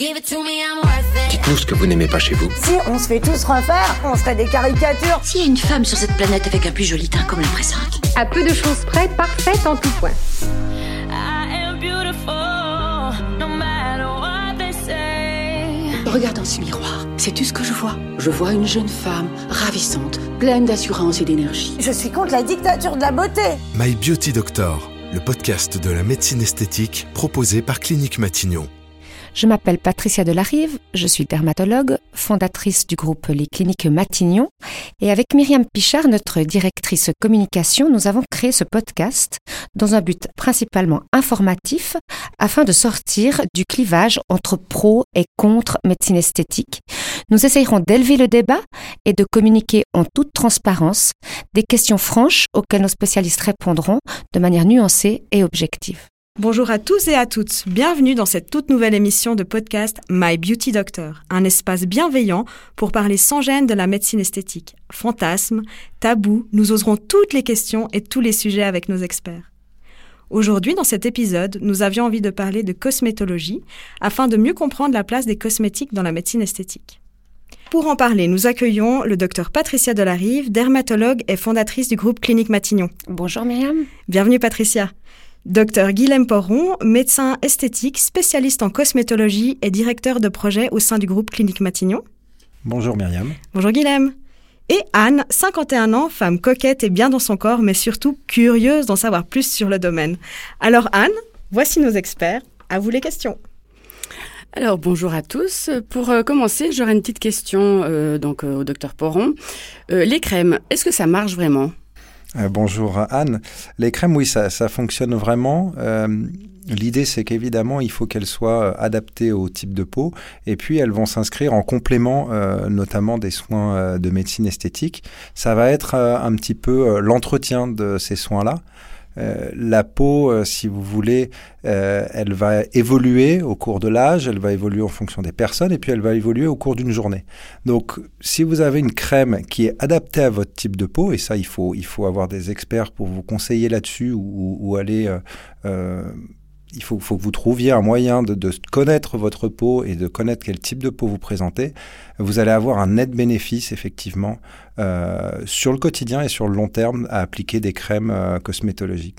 Dites-nous ce que vous n'aimez pas chez vous. Si on se fait tous refaire, on serait des caricatures. S'il y a une femme sur cette planète avec un plus joli teint comme la présente. À peu de choses près, parfaite en tout point. Regarde dans ce miroir. Sais-tu ce que je vois Je vois une jeune femme ravissante, pleine d'assurance et d'énergie. Je suis contre la dictature de la beauté. My Beauty Doctor, le podcast de la médecine esthétique proposé par Clinique Matignon. Je m'appelle Patricia Delarive, je suis dermatologue, fondatrice du groupe Les Cliniques Matignon, et avec Myriam Pichard, notre directrice communication, nous avons créé ce podcast dans un but principalement informatif afin de sortir du clivage entre pro et contre médecine esthétique. Nous essayerons d'élever le débat et de communiquer en toute transparence des questions franches auxquelles nos spécialistes répondront de manière nuancée et objective. Bonjour à tous et à toutes, bienvenue dans cette toute nouvelle émission de podcast My Beauty Doctor, un espace bienveillant pour parler sans gêne de la médecine esthétique. Fantasmes, tabous, nous oserons toutes les questions et tous les sujets avec nos experts. Aujourd'hui, dans cet épisode, nous avions envie de parler de cosmétologie afin de mieux comprendre la place des cosmétiques dans la médecine esthétique. Pour en parler, nous accueillons le docteur Patricia Delarive, dermatologue et fondatrice du groupe Clinique Matignon. Bonjour Myriam. Bienvenue Patricia. Docteur Guilhem Porron, médecin esthétique, spécialiste en cosmétologie et directeur de projet au sein du groupe Clinique Matignon. Bonjour Myriam. Bonjour Guilhem. Et Anne, 51 ans, femme coquette et bien dans son corps, mais surtout curieuse d'en savoir plus sur le domaine. Alors Anne, voici nos experts. À vous les questions. Alors bonjour à tous. Pour euh, commencer, j'aurais une petite question euh, donc euh, au docteur Porron. les crèmes, est-ce que ça marche vraiment? Euh, bonjour Anne. Les crèmes, oui, ça, fonctionne vraiment. Euh, l'idée, c'est qu'évidemment, il faut qu'elles soient adaptées au type de peau, et puis elles vont s'inscrire en complément, euh, notamment des soins de médecine esthétique. Ça va être un petit peu l'entretien de ces soins-là. Euh, la peau, euh, si vous voulez, euh, elle va évoluer au cours de l'âge, elle va évoluer en fonction des personnes et puis elle va évoluer au cours d'une journée. Donc, si vous avez une crème qui est adaptée à votre type de peau, et ça, il faut, il faut avoir des experts pour vous conseiller là-dessus ou, ou, aller il faut, faut, que vous trouviez un moyen de, de, connaître votre peau et de connaître quel type de peau vous présentez. Vous allez avoir un net bénéfice, effectivement, euh, sur le quotidien et sur le long terme à appliquer des crèmes euh, cosmétologiques.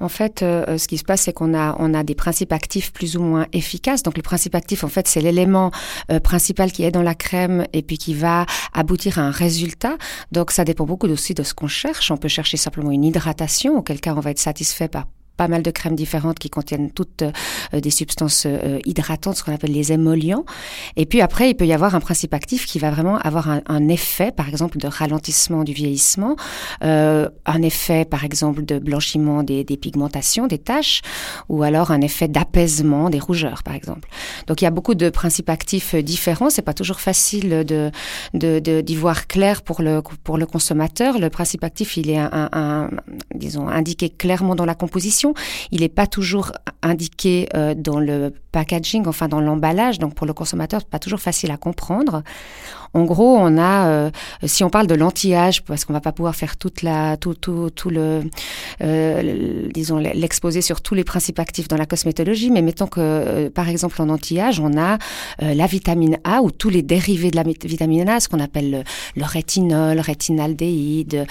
En fait, euh, ce qui se passe, c'est qu'on a, on a des principes actifs plus ou moins efficaces. Donc, le principe actif, en fait, c'est l'élément euh, principal qui est dans la crème et puis qui va aboutir à un résultat. Donc, ça dépend beaucoup aussi de ce qu'on cherche. On peut chercher simplement une hydratation, auquel cas on va être satisfait par pas mal de crèmes différentes qui contiennent toutes euh, des substances euh, hydratantes, ce qu'on appelle les émollients. Et puis après, il peut y avoir un principe actif qui va vraiment avoir un, effet, par exemple, de ralentissement du vieillissement, euh, un effet, par exemple, de blanchiment des, pigmentations, des taches, ou alors un effet d'apaisement des rougeurs, par exemple. Donc il y a beaucoup de principes actifs différents. C'est pas toujours facile de d'y voir clair pour le pour le consommateur. Le principe actif, il est un disons indiqué clairement dans la composition il n'est pas toujours indiqué euh, dans le packaging, enfin dans l'emballage, donc pour le consommateur, pas toujours facile à comprendre. En gros, on a, euh, si on parle de l'anti-âge, parce qu'on va pas pouvoir faire toute la, tout, tout, tout le, euh, disons, l'exposer sur tous les principes actifs dans la cosmétologie, mais mettons que, euh, par exemple, en anti-âge, on a la vitamine A ou tous les dérivés de la vitamine A, ce qu'on appelle le, le, rétinol, rétinaldéhyde,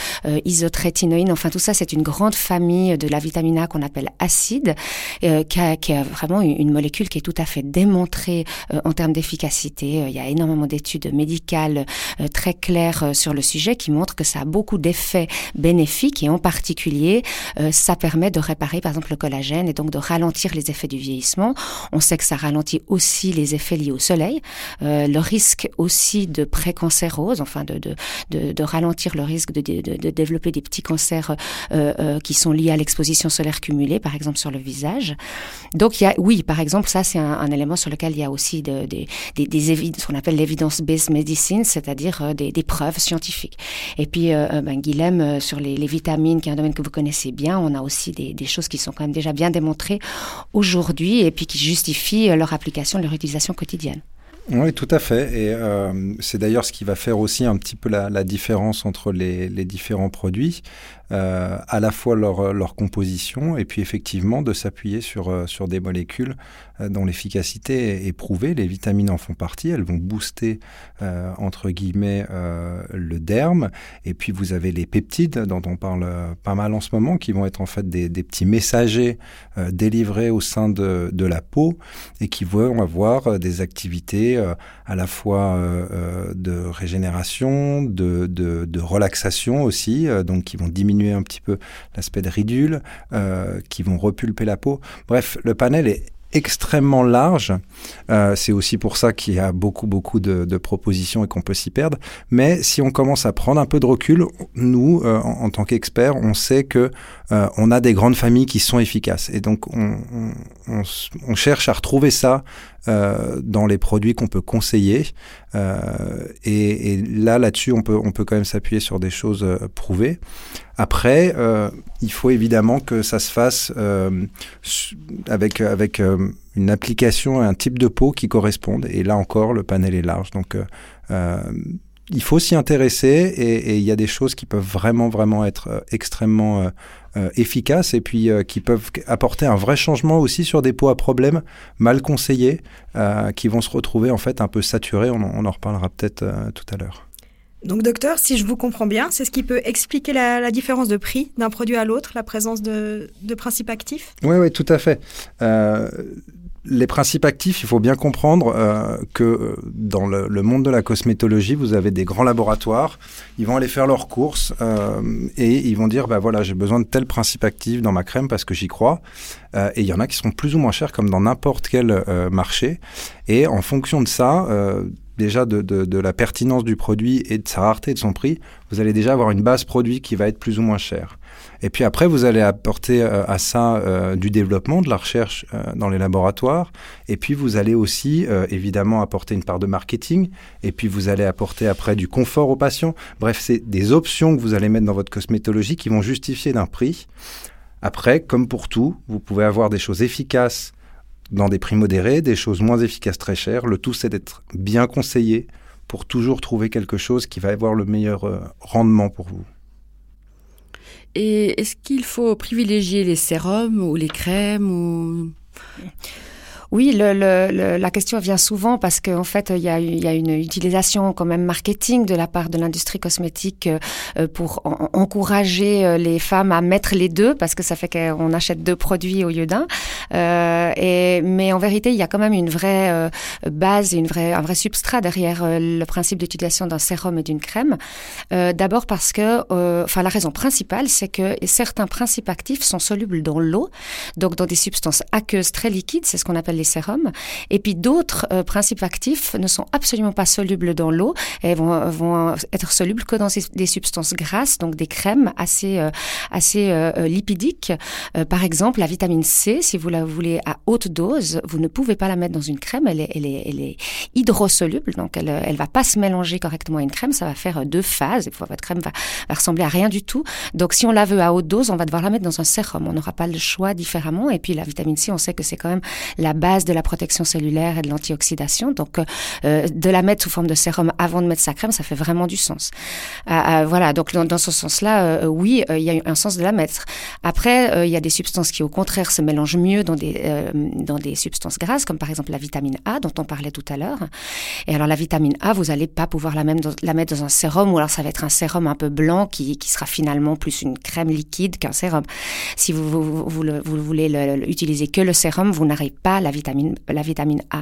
isotrétinoïne, enfin tout ça, c'est une grande famille de la vitamine A qu'on appelle acide, qui a, qui, a, vraiment une molécule qui est tout à fait démontrée en termes d'efficacité. Il y a énormément d'études médicales euh, très clair euh, sur le sujet qui montre que ça a beaucoup d'effets bénéfiques et en particulier, euh, ça permet de réparer par exemple le collagène et donc de ralentir les effets du vieillissement. On sait que ça ralentit aussi les effets liés au soleil, le risque aussi de précancérose, enfin de, de, de, de, ralentir le risque de, de développer des petits cancers qui sont liés à l'exposition solaire cumulée, par exemple sur le visage. Donc il y a, oui, par exemple, ça c'est un, élément sur lequel il y a aussi des, des, des ce qu'on appelle l'évidence-based medicine c'est-à-dire euh, des, preuves scientifiques. Et puis, euh, euh, ben, Guilhem, sur les, vitamines, qui est un domaine que vous connaissez bien, on a aussi des, choses qui sont quand même déjà bien démontrées aujourd'hui et puis qui justifient leur application, leur utilisation quotidienne. Oui, tout à fait. Et c'est d'ailleurs ce qui va faire aussi un petit peu la, différence entre les, différents produits. Euh, à la fois leur, leur composition et puis effectivement de s'appuyer sur, euh, sur des molécules euh, dont l'efficacité est, prouvée. Les vitamines en font partie, elles vont booster euh, entre guillemets euh, le derme. Et puis vous avez les peptides dont on parle pas mal en ce moment, qui vont être en fait des, des petits messagers délivrés au sein de, de, la peau et qui vont avoir des activités à la fois de régénération, de, de, de relaxation aussi, donc qui vont diminuer un petit peu l'aspect de ridule, qui vont repulper la peau. Bref, le panel est extrêmement large. Euh, c'est aussi pour ça qu'il y a beaucoup, beaucoup de, propositions et qu'on peut s'y perdre. Mais si on commence à prendre un peu de recul, nous, euh, en, tant qu'experts, on sait que euh, on a des grandes familles qui sont efficaces. Et donc, on, on, on cherche à retrouver ça euh, dans les produits qu'on peut conseiller. Euh, et, et, là, là-dessus, on peut, on peut quand même s'appuyer sur des choses euh, prouvées. Après, euh, il faut évidemment que ça se fasse avec, avec une application et un type de peau qui correspondent. Et là encore, le panel est large. Donc, il faut s'y intéresser et, il y a des choses qui peuvent vraiment, vraiment être extrêmement euh, efficaces et puis euh, qui peuvent apporter un vrai changement aussi sur des pots à problème mal conseillés euh, qui vont se retrouver en fait un peu saturés. On, on en reparlera peut-être tout à l'heure. Donc docteur, si je vous comprends bien, c'est ce qui peut expliquer la, la différence de prix d'un produit à l'autre, la présence de, de principes actifs? Oui, oui, tout à fait. Euh, les principes actifs, il faut bien comprendre euh, que euh, dans le, monde de la cosmétologie, vous avez des grands laboratoires. Ils vont aller faire leurs courses euh, et ils vont dire, bah voilà, j'ai besoin de tel principe actif dans ma crème parce que j'y crois. Et il y en a qui sont plus ou moins chers, comme dans n'importe quel marché. Et en fonction de ça, déjà de, la pertinence du produit et de sa rareté et de son prix, vous allez déjà avoir une base produit qui va être plus ou moins chère. Et puis après, vous allez apporter euh, à ça euh, du développement, de la recherche euh, dans les laboratoires. Et puis vous allez aussi évidemment apporter une part de marketing. Et puis vous allez apporter après du confort aux patients. Bref, c'est des options que vous allez mettre dans votre cosmétologie qui vont justifier d'un prix. Après, comme pour tout, vous pouvez avoir des choses efficaces dans des prix modérés, des choses moins efficaces très chères. Le tout, c'est d'être bien conseillé pour toujours trouver quelque chose qui va avoir le meilleur rendement pour vous. Et est-ce qu'il faut privilégier les sérums ou les crèmes ou... Oui, le, le, la question vient souvent parce qu'en en fait, il y, a, il y, a, une utilisation quand même marketing de la part de l'industrie cosmétique euh, pour en, encourager euh, les femmes à mettre les deux parce que ça fait qu'on achète deux produits au lieu d'un. Euh, et mais en vérité, il y a quand même une vraie euh, base, une vraie, un vrai substrat derrière euh, le principe d'utilisation d'un sérum et d'une crème. Euh, D'abord parce que, enfin, la raison principale, c'est que certains principes actifs sont solubles dans l'eau, donc dans des substances aqueuses très liquides, c'est ce qu'on appelle les sérums. Et puis d'autres euh, principes actifs ne sont absolument pas solubles dans l'eau et vont, vont être solubles que dans des substances grasses, donc des crèmes assez, euh, assez euh, lipidiques. Par exemple, la vitamine C, si vous la voulez à haute dose, vous ne pouvez pas la mettre dans une crème, elle est, elle est, hydrosoluble, donc elle elle va pas se mélanger correctement à une crème, ça va faire deux phases, et votre crème va, va ressembler à rien du tout. Donc si on la veut à haute dose, on va devoir la mettre dans un sérum, on n'aura pas le choix différemment. Et puis la vitamine C, on sait que c'est quand même la base de la protection cellulaire et de l'antioxydation. Donc, euh, de la mettre sous forme de sérum avant de mettre sa crème, ça fait vraiment du sens. Euh, euh, voilà, donc dans, ce sens-là, euh, oui, il y a un sens de la mettre. Après, il y a des substances qui, au contraire, se mélangent mieux dans des, dans des substances grasses, comme par exemple la vitamine A, dont on parlait tout à l'heure. Et alors, la vitamine A, vous n'allez pas pouvoir la, mettre dans un sérum, ou alors ça va être un sérum un peu blanc qui, qui sera finalement plus une crème liquide qu'un sérum. Si vous, vous, vous, vous, le, vous voulez le, utiliser que le sérum, vous n'aurez pas la vitamine, la vitamine A.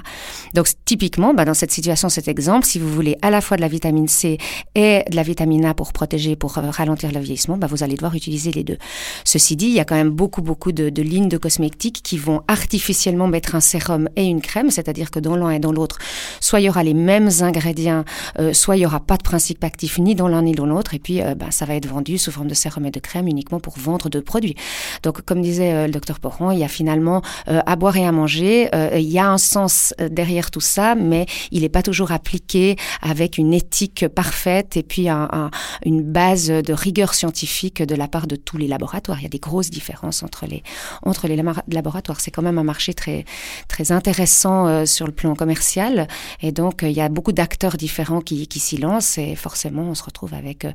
Donc typiquement, bah, dans cette situation, cet exemple, si vous voulez à la fois de la vitamine C et de la vitamine A pour protéger, pour euh, ralentir le vieillissement, bah, vous allez devoir utiliser les deux. Ceci dit, il y a quand même beaucoup, beaucoup de, de lignes de cosmétiques qui vont artificiellement mettre un sérum et une crème, c'est-à-dire que dans l'un et dans l'autre, soit il y aura les mêmes ingrédients, euh, soit il y aura pas de principe actif ni dans l'un ni dans l'autre, et puis euh, bah, ça va être vendu sous forme de sérum et de crème uniquement pour vendre deux produits. Donc, comme disait le docteur Poron, il y a finalement à boire et à manger vrai, il y a un sens derrière tout ça, mais il n'est pas toujours appliqué avec une éthique parfaite et puis une base de rigueur scientifique de la part de tous les laboratoires. Il y a des grosses différences entre les, entre les laboratoires. C'est quand même un marché très, très intéressant sur le plan commercial. Et donc, il y a beaucoup d'acteurs différents qui, qui s'y lancent et forcément, on se retrouve avec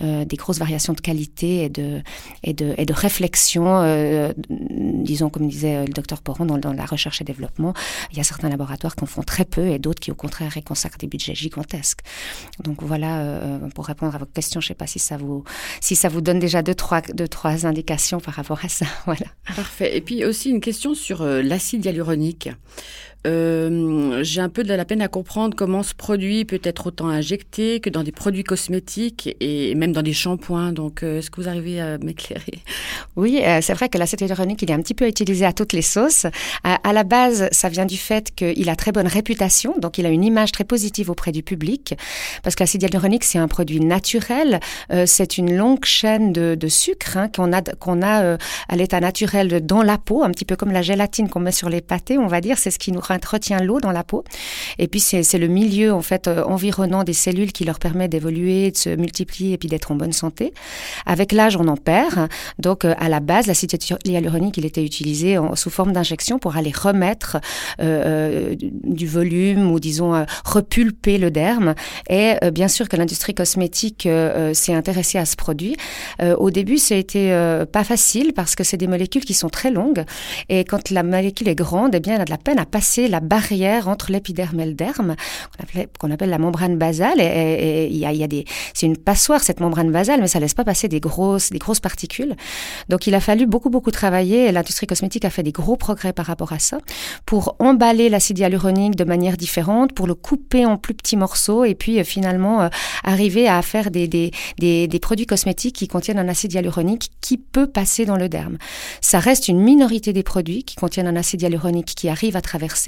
des grosses variations de qualité et de, et de, et de réflexion, euh, disons, comme disait le docteur Poron, dans, dans, la recherche et développement. Il y a certains laboratoires qui en font très peu et d'autres qui, au contraire, y consacrent des budgets gigantesques. Donc voilà, euh, pour répondre à votre question, je ne sais pas si ça vous, si ça vous donne déjà deux trois, deux, trois indications par rapport à ça. Voilà. Parfait. Et puis aussi une question sur euh, l'acide hyaluronique. Euh, j'ai un peu de la peine à comprendre comment ce produit peut être autant injecté que dans des produits cosmétiques et même dans des shampoings. Donc, euh, est-ce que vous arrivez à m'éclairer? Oui, euh, c'est vrai que l'acide hyaluronique, il est un petit peu utilisé à toutes les sauces. À, la base, ça vient du fait qu'il a très bonne réputation, donc il a une image très positive auprès du public, parce que l'acide hyaluronique, c'est un produit naturel, c'est une longue chaîne de, sucre hein, qu'on a, qu'on a à l'état naturel dans la peau, un petit peu comme la gélatine qu'on met sur les pâtés, on va dire, c'est ce qui nous retient l'eau dans la peau. Et puis c'est le milieu en fait euh, environnant des cellules qui leur permet d'évoluer, de se multiplier et puis d'être en bonne santé. Avec l'âge, on en perd. Donc euh, à la base, l'acide hyaluronique, il était utilisé sous forme d'injection pour aller remettre euh, du volume ou disons repulper le derme. Et bien sûr que l'industrie cosmétique s'est intéressée à ce produit. au début, ça a été pas facile parce que c'est des molécules qui sont très longues et quand la molécule est grande, eh bien, elle a de la peine à passer la barrière entre l'épiderme et le derme, qu'on appelle, la membrane basale. Y a, c'est une passoire cette membrane basale, mais ça laisse pas passer des grosses, des grosses particules. Donc il a fallu beaucoup beaucoup travailler. L'industrie cosmétique a fait des gros progrès par rapport à ça pour emballer l'acide hyaluronique de manière différente, pour le couper en plus petits morceaux et puis euh, finalement euh, arriver à faire des, des, des, des produits cosmétiques qui contiennent un acide hyaluronique qui peut passer dans le derme. Ça reste une minorité des produits qui contiennent un acide hyaluronique qui arrive à traverser.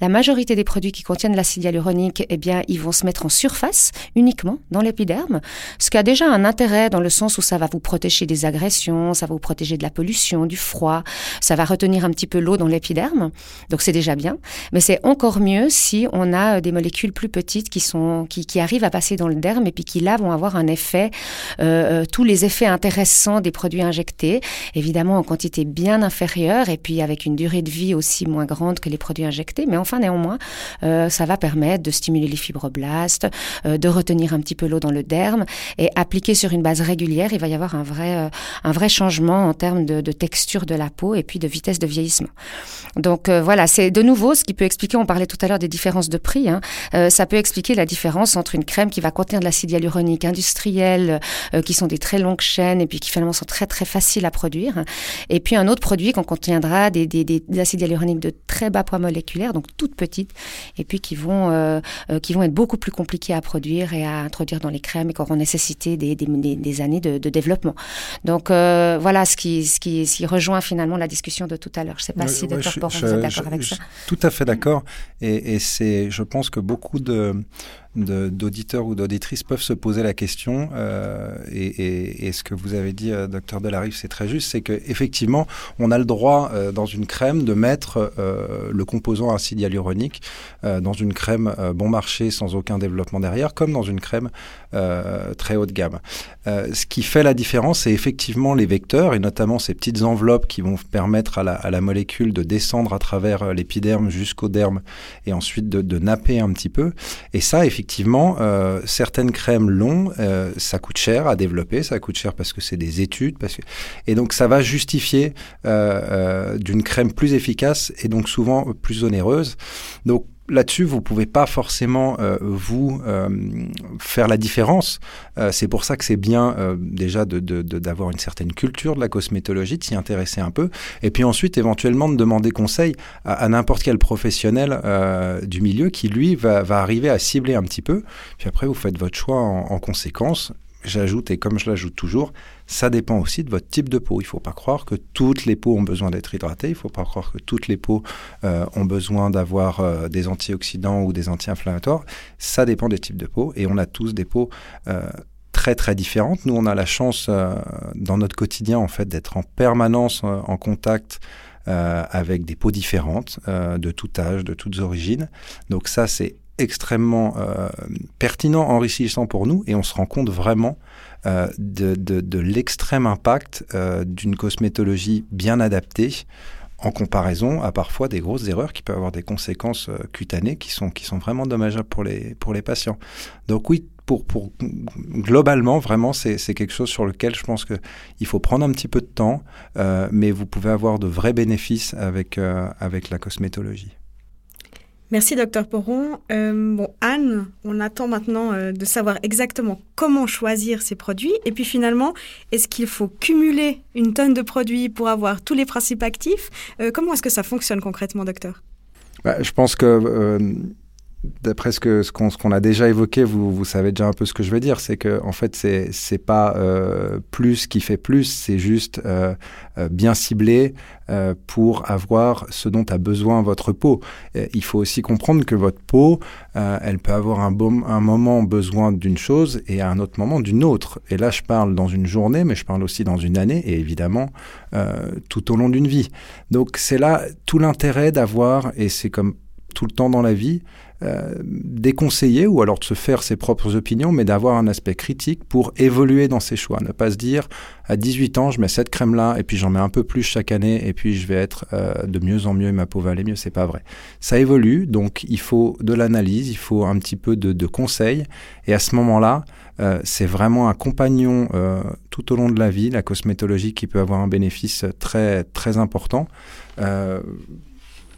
La majorité des produits qui contiennent l'acide hyaluronique, eh bien, ils vont se mettre en surface uniquement dans l'épiderme, ce qui a déjà un intérêt dans le sens où ça va vous protéger des agressions, ça va vous protéger de la pollution, du froid, ça va retenir un petit peu l'eau dans l'épiderme, donc c'est déjà bien. Mais c'est encore mieux si on a euh, des molécules plus petites qui sont qui, arrivent à passer dans le derme et puis qui là vont avoir un effet, euh, euh tous les effets intéressants des produits injectés, évidemment en quantité bien inférieure et puis avec une durée de vie aussi moins grande que les produits injectés mais enfin néanmoins, euh, ça va permettre de stimuler les fibroblastes, euh, de retenir un petit peu l'eau dans le derme et appliqué sur une base régulière, il va y avoir un vrai, euh, un vrai changement en termes de, texture de la peau et puis de vitesse de vieillissement. Donc voilà, c'est de nouveau ce qui peut expliquer, on parlait tout à l'heure des différences de prix, hein, ça peut expliquer la différence entre une crème qui va contenir de l'acide hyaluronique industriel, qui sont des très longues chaînes et puis qui finalement sont très très faciles à produire, et puis un autre produit qu'on contiendra des, des acides hyaluroniques de très bas poids moléculaire donc toutes petites, et puis qui vont, euh, euh, qui vont être beaucoup plus compliquées à produire et à introduire dans les crèmes et qui auront nécessité des, des, années de, développement. Donc euh, voilà ce qui, ce, qui, ce qui rejoint finalement la discussion de tout à l'heure. Je ne sais pas si Dr. vous êtes d'accord avec ça. Tout à fait d'accord. Et, et c'est, je pense que beaucoup de d'auditeurs ou d'auditrices peuvent se poser la question, euh, et, ce que vous avez dit, euh, docteur Delarive, c'est très juste, c'est qu'effectivement, on a le droit euh, dans une crème de mettre le composant acide hyaluronique dans une crème bon marché sans aucun développement derrière, comme dans une crème très haut de gamme. ce qui fait la différence, c'est effectivement les vecteurs, et notamment ces petites enveloppes qui vont permettre à la, à la molécule de descendre à travers l'épiderme jusqu'au derme, et ensuite de, de napper un petit peu. Et ça, effectivement, effectivement, euh, certaines crèmes longues, euh, ça coûte cher à développer, ça coûte cher parce que c'est des études, et donc ça va justifier euh, d'une crème plus efficace et donc souvent plus onéreuse. Donc là-dessus, vous pouvez pas forcément euh, vous euh, faire la différence. Euh, c'est pour ça que c'est bien déjà d'avoir de, une certaine culture de la cosmétologie, de s'y intéresser un peu, et puis ensuite éventuellement de demander conseil à, n'importe quel professionnel du milieu qui lui va, va, arriver à cibler un petit peu. Puis après, vous faites votre choix en, en conséquence. J'ajoute, et comme je l'ajoute toujours, ça dépend aussi de votre type de peau. Il ne faut pas croire que toutes les peaux ont besoin d'être hydratées. Il ne faut pas croire que toutes les peaux euh, ont besoin d'avoir euh, des antioxydants ou des anti-inflammatoires. Ça dépend des types de peau. Et on a tous des peaux euh, très très différentes. Nous, on a la chance dans notre quotidien en fait d'être en permanence en contact avec des peaux différentes, de tout âge, de toutes origines. Donc ça, c'est extrêmement pertinent, enrichissant pour nous, et on se rend compte vraiment de, de l'extrême impact d'une cosmétologie bien adaptée en comparaison à parfois des grosses erreurs qui peuvent avoir des conséquences euh, cutanées qui sont, qui sont vraiment dommageables pour les, pour les patients. Donc oui, pour, pour, globalement, vraiment, c'est quelque chose sur lequel je pense qu'il faut prendre un petit peu de temps, euh, mais vous pouvez avoir de vrais bénéfices avec, euh, avec la cosmétologie. Merci, docteur Poron. Euh, bon, Anne, on attend maintenant euh, de savoir exactement comment choisir ces produits. Et puis finalement, est-ce qu'il faut cumuler une tonne de produits pour avoir tous les principes actifs? Euh, Comment est-ce que ça fonctionne concrètement, docteur? Bah, Je pense que d'après ce qu'on ce qu'on a déjà évoqué, vous, vous savez déjà un peu ce que je veux dire, c'est que en fait c'est c'est pas euh, plus qui fait plus, c'est juste euh, euh, bien ciblé euh, pour avoir ce dont a besoin votre peau. Il faut aussi comprendre que votre peau, euh, elle peut avoir un, bon, un moment besoin d'une chose et à un autre moment d'une autre. Et là je parle dans une journée, mais je parle aussi dans une année et évidemment tout au long d'une vie. Donc c'est là tout l'intérêt d'avoir et c'est comme tout le temps dans la vie, euh, déconseiller ou alors de se faire ses propres opinions, mais d'avoir un aspect critique pour évoluer dans ses choix. Ne pas se dire à 18 ans, je mets cette crème-là et puis j'en mets un peu plus chaque année et puis je vais être euh, de mieux en mieux et ma peau va aller mieux. C'est pas vrai. Ça évolue, donc il faut de l'analyse, il faut un petit peu de, de conseils et à ce moment-là, euh, c'est vraiment un compagnon tout au long de la vie, la cosmétologie qui peut avoir un bénéfice très très important.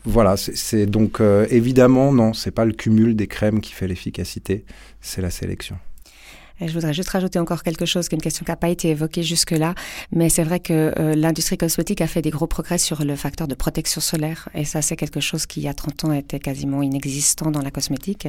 Voilà, c'est donc euh, évidemment non, c'est pas le cumul des crèmes qui fait l'efficacité, c'est la sélection je voudrais juste rajouter encore quelque chose, qu'une question qui n'a pas été évoquée jusque-là, mais c'est vrai que euh, l'industrie cosmétique a fait des gros progrès sur le facteur de protection solaire, et ça c'est quelque chose qui il y a 30 ans était quasiment inexistant dans la cosmétique,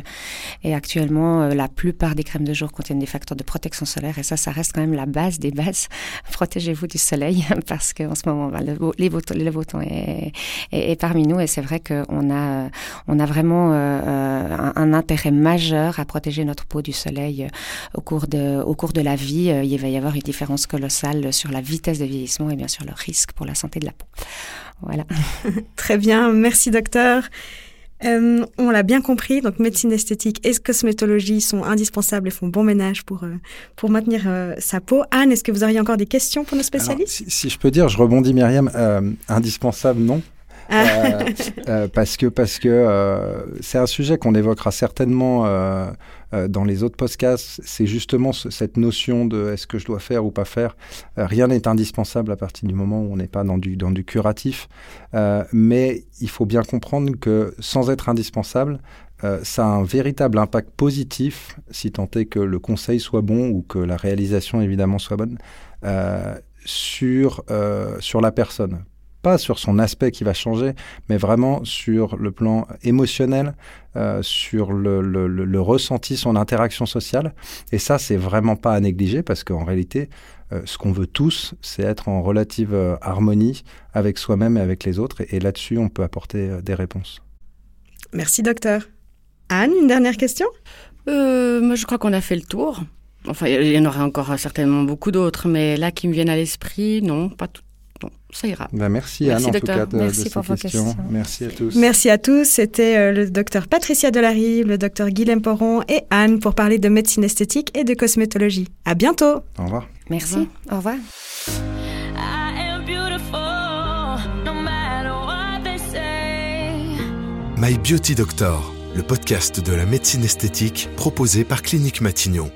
et actuellement euh, la plupart des crèmes de jour contiennent des facteurs de protection solaire, et ça ça reste quand même la base des bases. Protégez-vous du soleil, parce qu'en ce moment bah, le, les le beau temps est, est, est, parmi nous, et c'est vrai qu'on a, on a vraiment euh, un, un intérêt majeur à protéger notre peau du soleil au cours de, au cours de la vie, euh, il va y avoir une différence colossale sur la vitesse de vieillissement et bien sûr le risque pour la santé de la peau. Voilà. Très bien, merci docteur. Euh, on l'a bien compris, donc médecine esthétique et cosmétologie sont indispensables et font bon ménage pour, euh, pour maintenir sa peau. Anne, est-ce que vous auriez encore des questions pour nos spécialistes? si, si, je peux dire, je rebondis Myriam, indispensable non, ah. euh, euh, parce que parce que euh, c'est un sujet qu'on évoquera certainement euh, euh, dans les autres podcasts. C'est justement ce, cette notion de est-ce que je dois faire ou pas faire. rien n'est indispensable à partir du moment où on n'est pas dans du dans du curatif. mais il faut bien comprendre que sans être indispensable, ça a un véritable impact positif, si tant est que le conseil soit bon ou que la réalisation évidemment soit bonne, sur, sur la personne pas sur son aspect qui va changer, mais vraiment sur le plan émotionnel, euh, sur le, le, le, ressenti, son interaction sociale. Et ça, c'est vraiment pas à négliger parce qu'en réalité, euh, ce qu'on veut tous, c'est être en relative euh, harmonie avec soi-même et avec les autres. Et, et là-dessus, on peut apporter euh, des réponses. Merci, docteur. Anne, une dernière question? Moi, je crois qu'on a fait le tour. Enfin, il y en aura encore certainement beaucoup d'autres, mais là qui me viennent à l'esprit, non, pas tout Bon, ça ira. Ben merci, merci, Anne, en docteur. tout cas, de, merci de pour vos questions. questions. Merci à tous. Merci à tous. C'était euh, le docteur Patricia Delarive, le docteur Guilhem Poron et Anne pour parler de médecine esthétique et de cosmétologie. À bientôt. Au revoir. Merci. Au revoir. My Beauty Doctor, le podcast de la médecine esthétique proposé par Clinique Matignon.